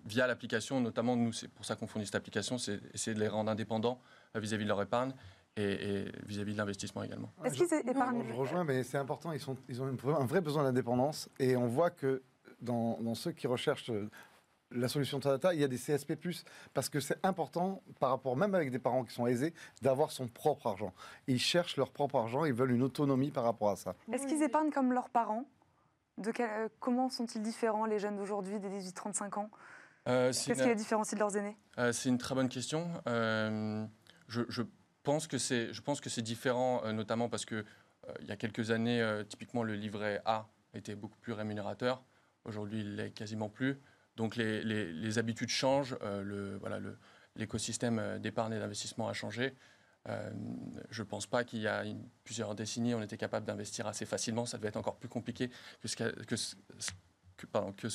via l'application, notamment nous, c'est pour ça qu'on fournit cette application, c'est essayer de les rendre indépendants vis-à-vis de leur épargne et vis-à-vis de l'investissement également. Est-ce qu'ils épargnent Je rejoins, mais c'est important, ils, sont, ils ont un vrai besoin d'indépendance et on voit que dans, dans, ceux qui recherchent la solution Tata, il y a des CSP+, parce que c'est important, par rapport même avec des parents qui sont aisés, d'avoir son propre argent. Ils cherchent leur propre argent, ils veulent une autonomie par rapport à ça. Est-ce qu'ils épargnent comme leurs parents? De euh, Comment sont-ils différents, les jeunes d'aujourd'hui, des 18-35 ans? Euh, Qu'est-ce qui les différencie de leurs aînés? Euh, C'est une très bonne question. je, pense que c'est différent, notamment parce que il y a quelques années, typiquement, le livret A était beaucoup plus rémunérateur. Aujourd'hui, il l'est quasiment plus. Donc les, habitudes changent, euh, l'écosystème euh, d'épargne et d'investissement a changé. Euh, je ne pense pas qu'il y a plusieurs décennies, on était capable d'investir assez facilement. Ça devait être encore plus compliqué que ce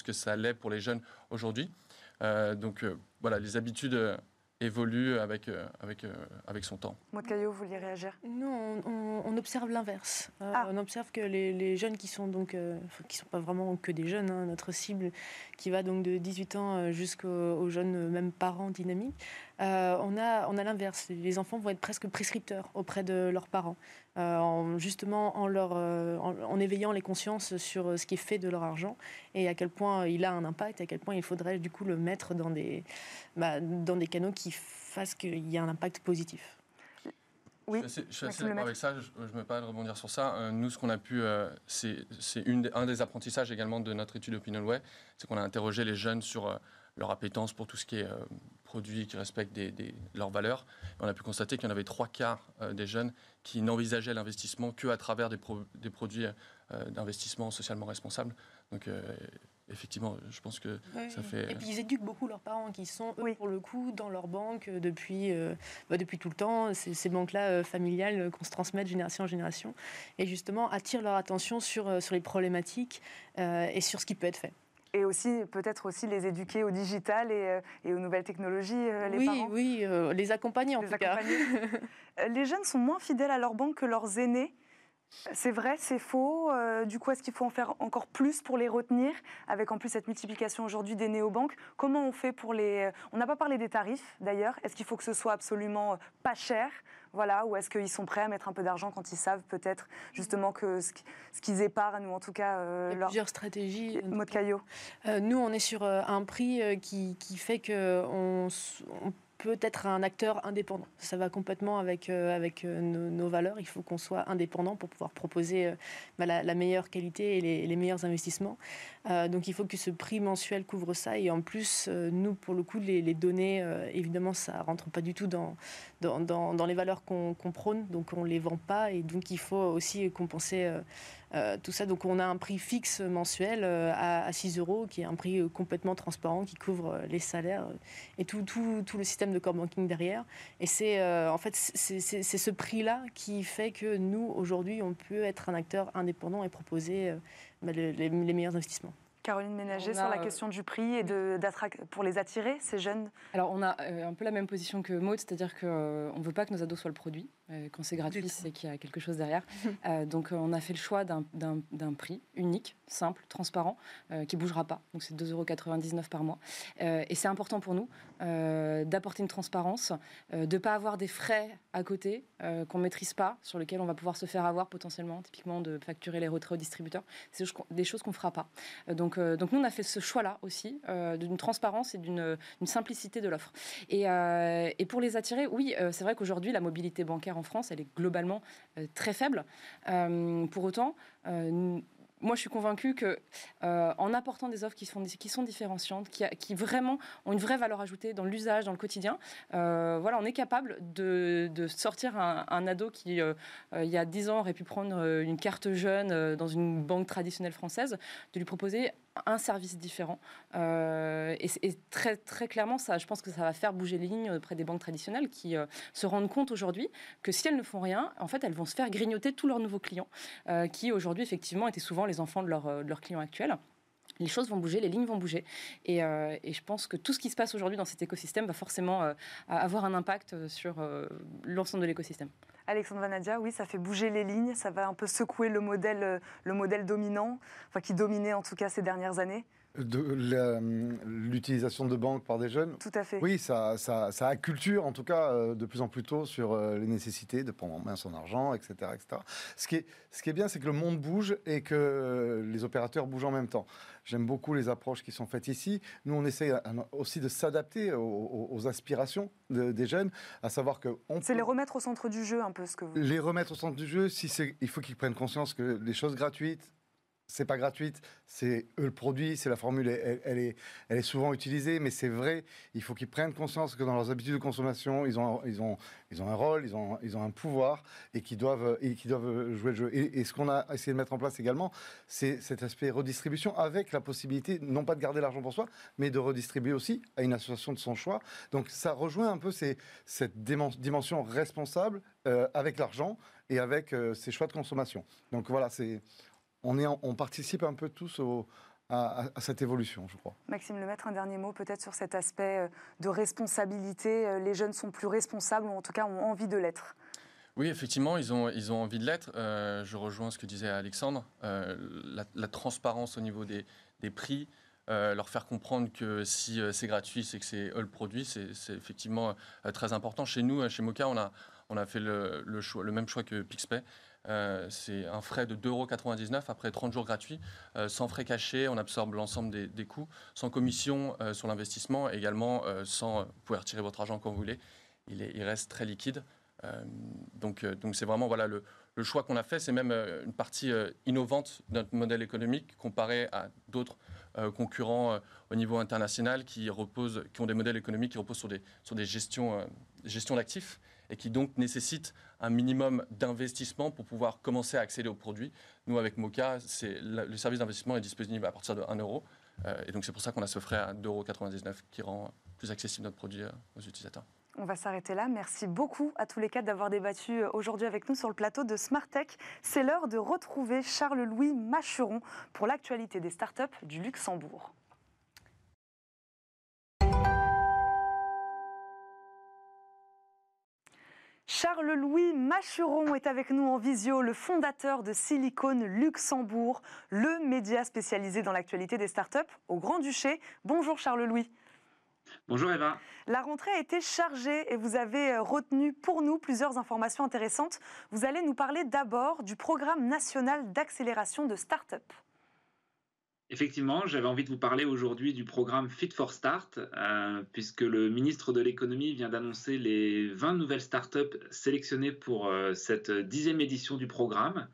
que, ça l'est pour les jeunes aujourd'hui. donc voilà, les habitudes évolue avec, euh, avec, euh, avec son temps. Maud Caillot, vous vouliez réagir? Nous, on, observe l'inverse. Euh, ah. On observe que les, les, jeunes qui sont donc, qui sont pas vraiment que des jeunes, hein, notre cible qui va donc de 18 ans jusqu'aux jeunes, même parents dynamiques, on a, on a l'inverse. Les enfants vont être presque prescripteurs auprès de leurs parents. Euh, en, justement en, leur, euh, en, éveillant les consciences sur euh, ce qui est fait de leur argent et à quel point il a un impact, à quel point il faudrait du coup le mettre dans des, bah, dans des canaux qui fassent qu'il y ait un impact positif. Oui, je suis assez, d'accord avec ça, je ne me pas de rebondir sur ça. nous, ce qu'on a pu, c'est un des apprentissages également de notre étude OpinionWay, c'est qu'on a interrogé les jeunes sur leur appétence pour tout ce qui est produits qui respectent des, leurs valeurs. on a pu constater qu'il y en avait trois quarts des jeunes qui n'envisageaient l'investissement qu'à travers des, des produits euh, d'investissement socialement responsables. Donc, euh, effectivement, je pense que ça fait. Et puis ils éduquent beaucoup leurs parents qui sont, eux, pour le coup, dans leur banque euh, depuis, bah, depuis tout le temps. Ces banques-là familiales qu'on se transmet de génération en génération. Et justement, attirent leur attention sur, sur les problématiques et sur ce qui peut être fait et aussi peut-être aussi les éduquer au digital et, et aux nouvelles technologies, les oui, parents. Oui, les accompagner en tout cas. les jeunes sont moins fidèles à leur banque que leurs aînés. C'est vrai, c'est faux. Euh, du coup, est-ce qu'il faut en faire encore plus pour les retenir, avec en plus cette multiplication aujourd'hui des néobanques? Comment on fait pour les... On n'a pas parlé des tarifs, d'ailleurs. Est-ce qu'il faut que ce soit absolument pas cher? Voilà, ou est-ce qu'ils sont prêts à mettre un peu d'argent quand ils savent peut-être justement que ce qu'ils épargnent ou en tout cas euh, Il y a plusieurs stratégies. Mode Caillot. Euh, nous, on est sur un prix qui, qui, fait que on, on peut être un acteur indépendant. Ça va complètement avec, euh, euh, nos, valeurs. Il faut qu'on soit indépendant pour pouvoir proposer euh, bah, la, meilleure qualité et les meilleurs investissements. Donc il faut que ce prix mensuel couvre ça. Et en plus, nous, pour le coup, les, données, évidemment, ça rentre pas du tout dans, dans, les valeurs qu'on prône. Donc on les vend pas. Et donc il faut aussi compenser euh, tout ça, donc on a un prix fixe mensuel euh, à, 6 euros, qui est un prix euh, complètement transparent, qui couvre les salaires et tout, tout, tout, le système de core banking derrière. Et c'est en fait c'est ce prix-là qui fait que nous, aujourd'hui, on peut être un acteur indépendant et proposer bah, les, meilleurs investissements. Caroline Ménager, sur la question du prix et de, pour les attirer, ces jeunes? Alors, on a un peu la même position que Maud, c'est-à-dire qu'on ne veut pas que nos ados soient le produit. Quand c'est gratuit, c'est qu'il y a quelque chose derrière. donc on a fait le choix d'un prix unique, simple, transparent, qui ne bougera pas. Donc c'est 2,99 euros par mois. et c'est important pour nous d'apporter une transparence, de ne pas avoir des frais à côté qu'on ne maîtrise pas, sur lesquels on va pouvoir se faire avoir potentiellement, typiquement de facturer les retraits aux distributeurs. C'est des choses qu'on ne fera pas. donc, donc nous, on a fait ce choix-là aussi, d'une transparence et d'une simplicité de l'offre. Et, et, pour les attirer, oui, c'est vrai qu'aujourd'hui, la mobilité bancaire en France, elle est globalement très faible. pour autant, moi, je suis convaincue que euh, en apportant des offres qui sont, différenciantes, qui, vraiment ont une vraie valeur ajoutée dans l'usage, dans le quotidien, euh, voilà, on est capable de, sortir un, ado qui, euh, il y a 10 ans, aurait pu prendre une carte jeune dans une banque traditionnelle française, de lui proposer un service différent. Euh, et, très, très clairement, ça, je pense que ça va faire bouger les lignes auprès des banques traditionnelles qui euh, se rendent compte aujourd'hui que si elles ne font rien, en fait, elles vont se faire grignoter tous leurs nouveaux clients, euh, qui aujourd'hui, effectivement, étaient souvent les enfants de, leur, de leurs clients actuels les choses vont bouger, les lignes vont bouger. Et, et, je pense que tout ce qui se passe aujourd'hui dans cet écosystème va forcément avoir un impact sur l'ensemble de l'écosystème. Alexandre Vanadia, oui, ça fait bouger les lignes, ça va un peu secouer le modèle, euh, le modèle dominant, qui dominait en tout cas ces dernières années de l'utilisation de banques par des jeunes. Tout à fait. Oui, ça, ça, ça acculture en tout cas euh, de plus en plus tôt sur euh, les nécessités de prendre en main son argent, etc. etc. Ce, qui est, ce qui est bien, c'est que le monde bouge et que les opérateurs bougent en même temps. J'aime beaucoup les approches qui sont faites ici. Nous, on essaie aussi de s'adapter aux, aspirations des jeunes, à savoir que... C'est les remettre au centre du jeu un peu ce que vous... Les remettre au centre du jeu, si il faut qu'ils prennent conscience que les choses gratuites, c'est pas gratuite, c'est eux le produit, c'est la formule, elle, est, elle est souvent utilisée, mais c'est vrai, il faut qu'ils prennent conscience que dans leurs habitudes de consommation, ils ont, ils ont, ils ont un rôle, ils ont, ils ont un pouvoir et qu'ils doivent, et doivent jouer le jeu. Et, ce qu'on a essayé de mettre en place également, c'est cet aspect redistribution avec la possibilité, non pas de garder l'argent pour soi, mais de redistribuer aussi à une association de son choix. Donc ça rejoint un peu cette dimension responsable euh, avec l'argent et avec euh, ses choix de consommation. Donc voilà, c'est on, participe un peu tous à, cette évolution, je crois. Maxime Lemaître, un dernier mot peut-être sur cet aspect euh, de responsabilité. Euh, les jeunes sont plus responsables, ou en tout cas ont envie de l'être. Oui, effectivement, ils ont, ils ont envie de l'être. Euh, je rejoins ce que disait Alexandre. la, transparence au niveau des, prix, leur faire comprendre que si c'est gratuit, c'est que c'est eux le produit, c'est effectivement très important. Chez nous, chez Moka, on a, on a fait le, choix, le même choix que Pixpay. Euh, c'est un frais de 2,99 euros après 30 jours gratuits, euh, sans frais cachés, on absorbe l'ensemble des, coûts, sans commission euh, sur l'investissement, également sans, vous pouvez retirer votre argent quand vous voulez, il, reste très liquide. donc c'est vraiment voilà, le, choix qu'on a fait, c'est même une partie innovante de notre modèle économique comparé à d'autres concurrents au niveau international qui, reposent, qui ont des modèles économiques qui reposent sur des, sur des gestions d'actifs et qui donc nécessite un minimum d'investissement pour pouvoir commencer à accéder aux produits. Nous, avec Moka, le service d'investissement est disponible à partir de 1 euro. Euh, et donc c'est pour ça qu'on a ce frais à 2,99 euros qui rend plus accessible notre produit euh, aux utilisateurs. On va s'arrêter là. Merci beaucoup à tous les quatre d'avoir débattu euh, aujourd'hui avec nous sur le plateau de Smartech. C'est l'heure de retrouver Charles-Louis Machuron pour l'actualité des startups du Luxembourg. Charles-Louis Machuron est avec nous en visio, le fondateur de Silicon Luxembourg, le média spécialisé dans l'actualité des startups au Grand-Duché. Bonjour Charles-Louis. Bonjour Eva. La rentrée a été chargée et vous avez euh, retenu pour nous plusieurs informations intéressantes. Vous allez nous parler d'abord du programme national d'accélération de startups. Effectivement, j'avais envie de vous parler aujourd'hui du programme Fit for Start, euh, puisque le ministre de l'économie vient d'annoncer les 20 nouvelles startups sélectionnées pour euh, cette dixième édition du programme.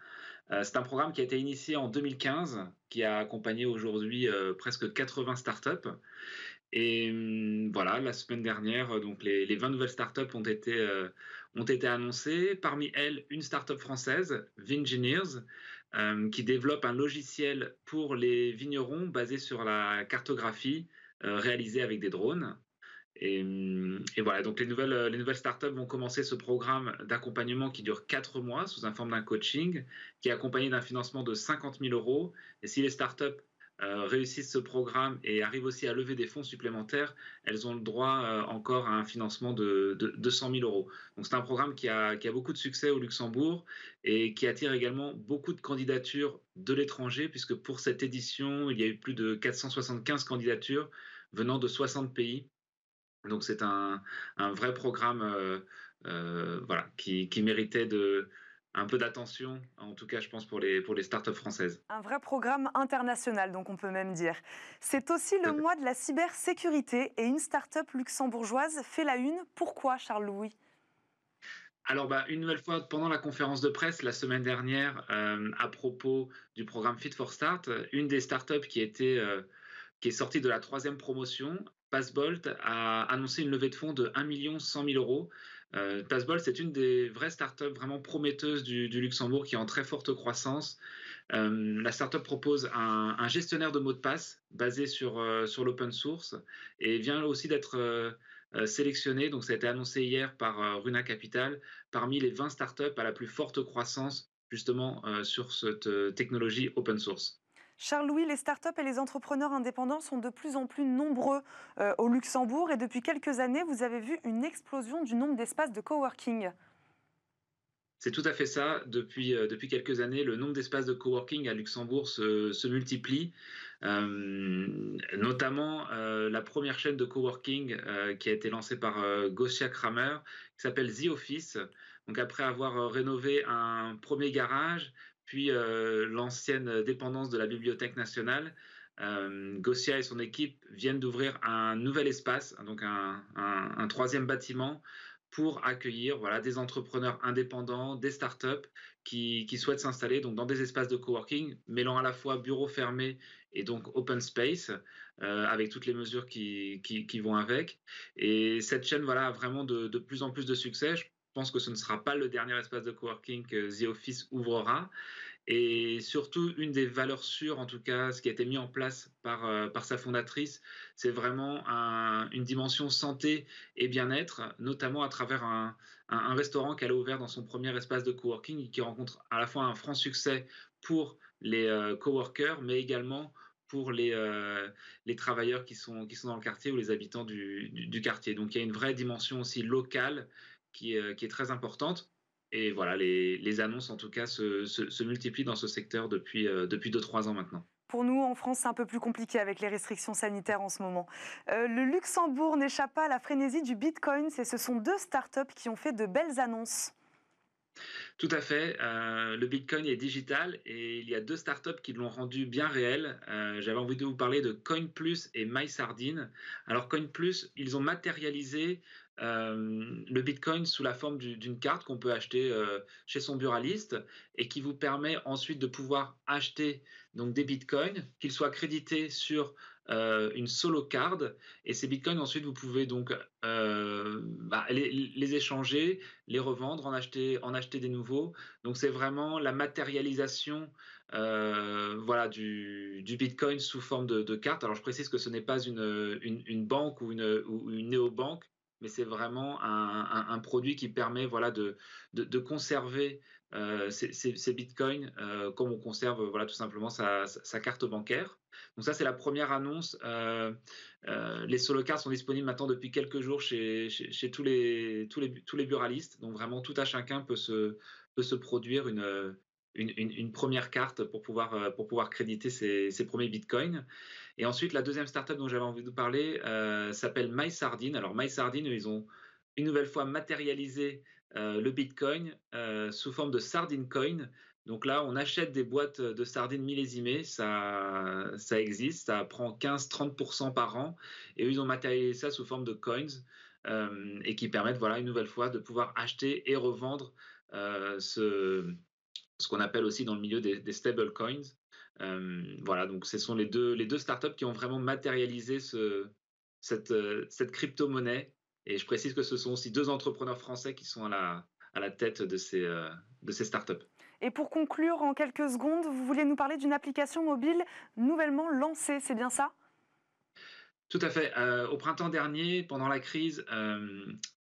Euh, c'est un programme qui a été initié en 2015, qui a accompagné aujourd'hui presque 80 startups. Et hum, voilà, la semaine dernière, donc les, les 20 nouvelles startups ont été, ont été annoncées. Parmi elles, une startup française, Vingineers, euh, qui développe un logiciel pour les vignerons basé sur la cartographie euh, réalisée avec des drones. Et, voilà, donc les nouvelles, les nouvelles startups vont commencer ce programme d'accompagnement qui dure 4 mois sous un forme d'un coaching, qui est accompagné d'un financement de 50 000 euros. Et si les startups réussissent ce programme et arrivent aussi à lever des fonds supplémentaires, elles ont le droit encore à un financement de, de 200 000 euros. Donc c'est un programme qui a, beaucoup de succès au Luxembourg et qui attire également beaucoup de candidatures de l'étranger, puisque pour cette édition, il y a eu plus de 475 candidatures venant de 60 pays. Donc c'est un, vrai programme voilà, qui, qui méritait de, un peu d'attention, en tout cas je pense pour les, pour les startups françaises. Un vrai programme international, donc on peut même dire. C'est aussi le mois de la cybersécurité et une startup luxembourgeoise fait la une. Pourquoi Charles-Louis? Alors, bah, une nouvelle fois, pendant la conférence de presse la semaine dernière, euh, à propos du programme Fit for Start, une des startups qui, était, euh, qui est sortie de la troisième promotion, Passbolt, a annoncé une levée de fonds de 1 100 000 euros euh, c'est une des vraies startups vraiment prometteuses du, Luxembourg qui est en très forte croissance. Euh, la startup propose un, gestionnaire de mots de passe basé sur, euh, sur l'open source et vient aussi d'être euh, sélectionnée, donc ça a été annoncé hier par Runa Capital, parmi les 20 startups à la plus forte croissance justement sur cette technologie open source. Charles-Louis, les startups et les entrepreneurs indépendants sont de plus en plus nombreux euh, au Luxembourg et depuis quelques années, vous avez vu une explosion du nombre d'espaces de coworking. C'est tout à fait ça. Depuis, euh, depuis quelques années, le nombre d'espaces de coworking à Luxembourg se, multiplie. Euh, notamment la première chaîne de coworking qui a été lancée par Gosia Kramer, qui s'appelle The Office. Donc après avoir rénové un premier garage, puis euh, l'ancienne dépendance de la Bibliothèque nationale. Euh, Gossia et son équipe viennent d'ouvrir un nouvel espace, donc un, troisième bâtiment pour accueillir voilà, des entrepreneurs indépendants, des startups qui, souhaitent s'installer dans des espaces de coworking, mêlant à la fois bureaux fermés et donc open space, euh, avec toutes les mesures qui, vont avec. Et cette chaîne voilà, a vraiment de, plus en plus de succès. Pense que ce ne sera pas le dernier espace de coworking que The Office ouvrira. Et surtout, une des valeurs sûres, en tout cas, ce qui a été mis en place par, euh, sa fondatrice, c'est vraiment une dimension santé et bien-être, notamment à travers un, restaurant qu'elle a ouvert dans son premier espace de coworking qui rencontre à la fois un franc succès pour les euh, coworkers, mais également pour les, euh, travailleurs qui sont, dans le quartier ou les habitants du quartier. Donc il y a une vraie dimension aussi locale euh, qui, est très importante. Et voilà, les, annonces en tout cas se, multiplient dans ce secteur depuis 2-3 euh, ans maintenant. Pour nous, en France, c'est un peu plus compliqué avec les restrictions sanitaires en ce moment. Euh, le Luxembourg n'échappe pas à la frénésie du Bitcoin et ce sont deux startups qui ont fait de belles annonces. Tout à fait. le Bitcoin est digital et il y a deux startups qui l'ont rendu bien réel. J'avais envie de vous parler de CoinPlus et MySardine. Alors CoinPlus, ils ont matérialisé euh, le Bitcoin sous la forme d'une carte qu'on peut acheter euh, chez son buraliste et qui vous permet ensuite de pouvoir acheter donc des Bitcoins, qu'ils soient crédités sur euh, une solo card et ces Bitcoins ensuite vous pouvez donc bah, les, échanger, les revendre, en acheter, en acheter des nouveaux. Donc c'est vraiment la matérialisation voilà, du, Bitcoin sous forme de, carte. Alors je précise que ce n'est pas une, une, banque ou une, ou une néobanque, mais c'est vraiment un, produit qui permet voilà, de, conserver euh, ces, bitcoins euh, comme on conserve voilà, tout simplement sa, carte bancaire. Donc ça, c'est la première annonce. Euh, les solo cards sont disponibles maintenant depuis quelques jours chez, tous, les, tous, les, tous les buralistes. Donc vraiment, tout à chacun peut se, peut se produire une, une, une, première carte pour pouvoir, pour pouvoir créditer ses, ses premiers bitcoins. Et ensuite, la deuxième startup dont j'avais envie de parler euh, s'appelle MySardine. Alors, MySardine, ils ont une nouvelle fois matérialisé euh, le Bitcoin euh, sous forme de Sardine Coin. Donc là, on achète des boîtes de sardines millésimées, ça, ça existe, ça prend 15-30% par an, et eux, ils ont matérialisé ça sous forme de coins, et qui permettent, voilà, une nouvelle fois, de pouvoir acheter et revendre ce, qu'on appelle aussi dans le milieu des, stable coins, euh, voilà, donc ce sont les deux, les deux startups qui ont vraiment matérialisé ce, cette, euh, cette crypto-monnaie. Et je précise que ce sont aussi deux entrepreneurs français qui sont à la, à la tête de ces, euh, de ces startups. Et pour conclure en quelques secondes, vous vouliez nous parler d'une application mobile nouvellement lancée, c'est bien ça? Tout à fait. au printemps dernier, pendant la crise,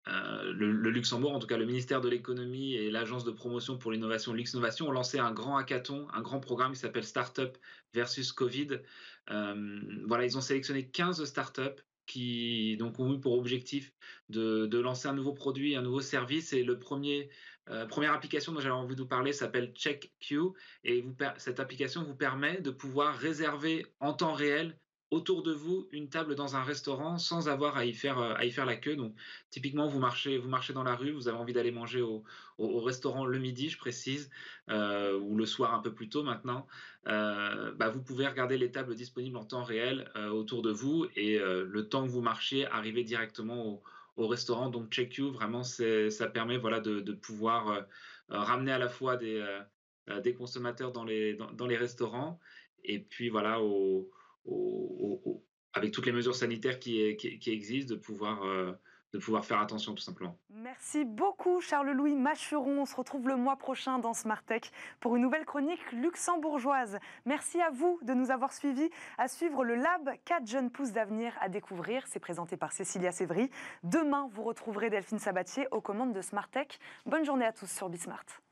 le, Luxembourg, en tout cas le ministère de l'économie et l'agence de promotion pour l'innovation Luxnovation ont lancé un grand hackathon, un grand programme qui s'appelle Startup versus Covid. voilà, ils ont sélectionné 15 startups qui donc ont eu pour objectif de, lancer un nouveau produit, un nouveau service. Et le premier, euh, première application dont j'avais envie de vous parler s'appelle CheckQ. Et cette application vous permet de pouvoir réserver en temps réel autour de vous une table dans un restaurant sans avoir à y faire, euh, à y faire la queue. Donc, typiquement, vous marchez, vous marchez dans la rue, vous avez envie d'aller manger au, au, restaurant le midi, je précise, euh, ou le soir un peu plus tôt maintenant. Euh, bah, vous pouvez regarder les tables disponibles en temps réel autour de vous et le temps que vous marchiez, arriver directement au, restaurant. Donc, check you, vraiment, ça permet voilà, de, de pouvoir ramener à la fois des, des consommateurs dans les, dans, dans les restaurants et puis voilà, au avec toutes les mesures sanitaires qui, existent, de pouvoir, euh, de pouvoir faire attention tout simplement. Merci beaucoup Charles-Louis Machuron. On se retrouve le mois prochain dans Smart Tech pour une nouvelle chronique luxembourgeoise. Merci à vous de nous avoir suivis. À suivre le Lab 4 jeunes pousses d'avenir à découvrir. C'est présenté par Cécilia Sévry. Demain, vous retrouverez Delphine Sabatier aux commandes de Smart Tech. Bonne journée à tous sur Bismart.